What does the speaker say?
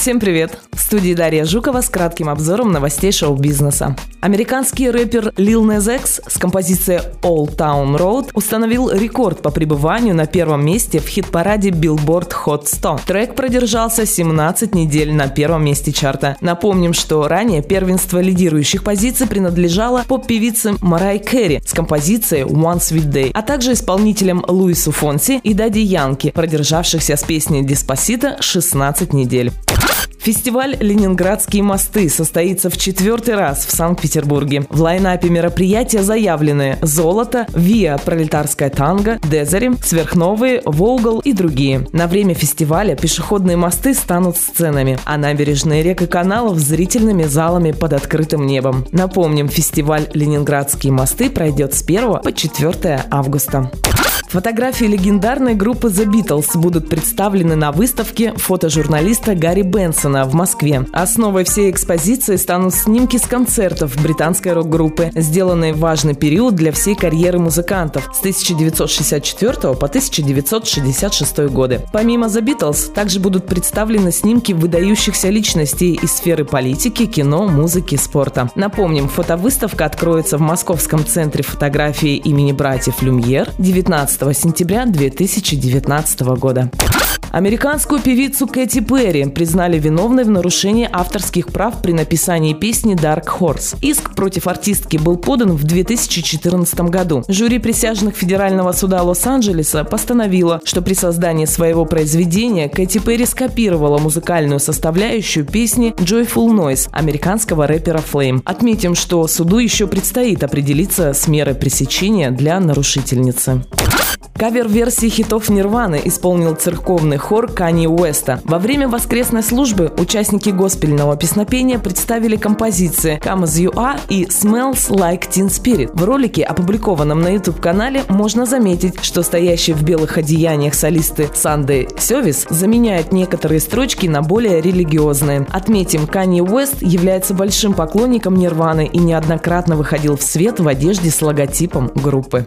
Всем привет! В студии Дарья Жукова с кратким обзором новостей шоу-бизнеса. Американский рэпер Lil Nas X с композицией Old Town Road установил рекорд по пребыванию на первом месте в хит-параде Billboard Hot 100. Трек продержался 17 недель на первом месте чарта. Напомним, что ранее первенство лидирующих позиций принадлежало поп-певице Марай Керри с композицией One Sweet Day, а также исполнителям Луису Фонси и Дади Янки, продержавшихся с песней Диспосита 16 недель. Фестиваль «Ленинградские мосты» состоится в четвертый раз в Санкт-Петербурге. В лайнапе мероприятия заявлены «Золото», «Виа», «Пролетарская танго», «Дезери», «Сверхновые», «Волгал» и другие. На время фестиваля пешеходные мосты станут сценами, а набережные рек и каналов – зрительными залами под открытым небом. Напомним, фестиваль «Ленинградские мосты» пройдет с 1 по 4 августа. Фотографии легендарной группы The Beatles будут представлены на выставке фотожурналиста Гарри Бенсона в Москве. Основой всей экспозиции станут снимки с концертов британской рок-группы, сделанные в важный период для всей карьеры музыкантов с 1964 по 1966 годы. Помимо The Beatles, также будут представлены снимки выдающихся личностей из сферы политики, кино, музыки, спорта. Напомним, фотовыставка откроется в Московском центре фотографии имени братьев Люмьер 19 сентября 2019 года. Американскую певицу Кэти Перри признали виновной в нарушении авторских прав при написании песни Dark Horse. Иск против артистки был подан в 2014 году. Жюри присяжных Федерального суда Лос-Анджелеса постановило, что при создании своего произведения Кэти Перри скопировала музыкальную составляющую песни Joyful Noise американского рэпера Flame. Отметим, что суду еще предстоит определиться с мерой пресечения для нарушительницы. Кавер-версии хитов Нирваны исполнил церковный хор Кани Уэста. Во время воскресной службы участники госпельного песнопения представили композиции «Come As You Are» и «Smells Like Teen Spirit». В ролике, опубликованном на YouTube-канале, можно заметить, что стоящие в белых одеяниях солисты Санды Севис заменяют некоторые строчки на более религиозные. Отметим, Кани Уэст является большим поклонником Нирваны и неоднократно выходил в свет в одежде с логотипом группы.